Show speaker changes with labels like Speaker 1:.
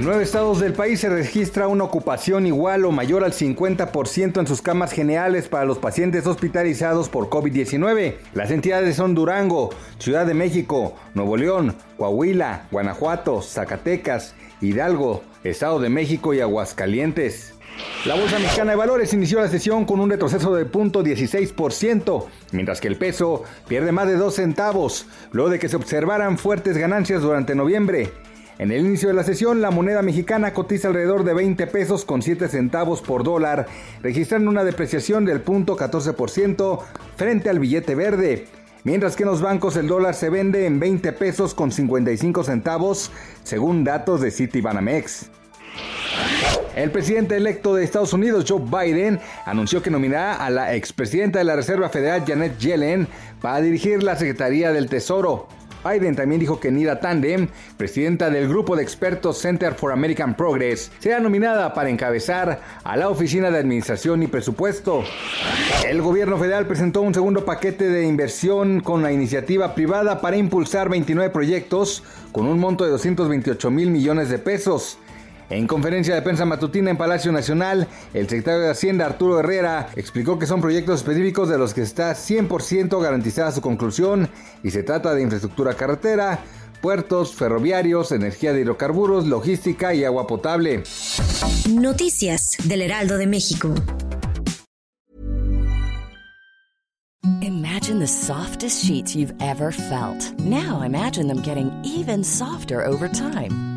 Speaker 1: En nueve estados del país se registra una ocupación igual o mayor al 50% en sus camas generales para los pacientes hospitalizados por COVID-19. Las entidades son Durango, Ciudad de México, Nuevo León, Coahuila, Guanajuato, Zacatecas, Hidalgo, Estado de México y Aguascalientes. La Bolsa Mexicana de Valores inició la sesión con un retroceso de 0.16%, mientras que el peso pierde más de 2 centavos, luego de que se observaran fuertes ganancias durante noviembre. En el inicio de la sesión, la moneda mexicana cotiza alrededor de 20 pesos con 7 centavos por dólar, registrando una depreciación del 0.14% frente al billete verde. Mientras que en los bancos el dólar se vende en 20 pesos con 55 centavos, según datos de Citibanamex. El presidente electo de Estados Unidos, Joe Biden, anunció que nominará a la expresidenta de la Reserva Federal, Janet Yellen, para dirigir la Secretaría del Tesoro. Biden también dijo que Nida Tandem, presidenta del grupo de expertos Center for American Progress, será nominada para encabezar a la Oficina de Administración y Presupuesto. El gobierno federal presentó un segundo paquete de inversión con la iniciativa privada para impulsar 29 proyectos con un monto de 228 mil millones de pesos. En conferencia de prensa matutina en Palacio Nacional, el secretario de Hacienda Arturo Herrera explicó que son proyectos específicos de los que está 100% garantizada su conclusión y se trata de infraestructura carretera, puertos, ferroviarios, energía de hidrocarburos, logística y agua potable.
Speaker 2: Noticias del Heraldo de México.
Speaker 3: Imagine the softest sheets you've ever felt. Now imagine them getting even softer over time.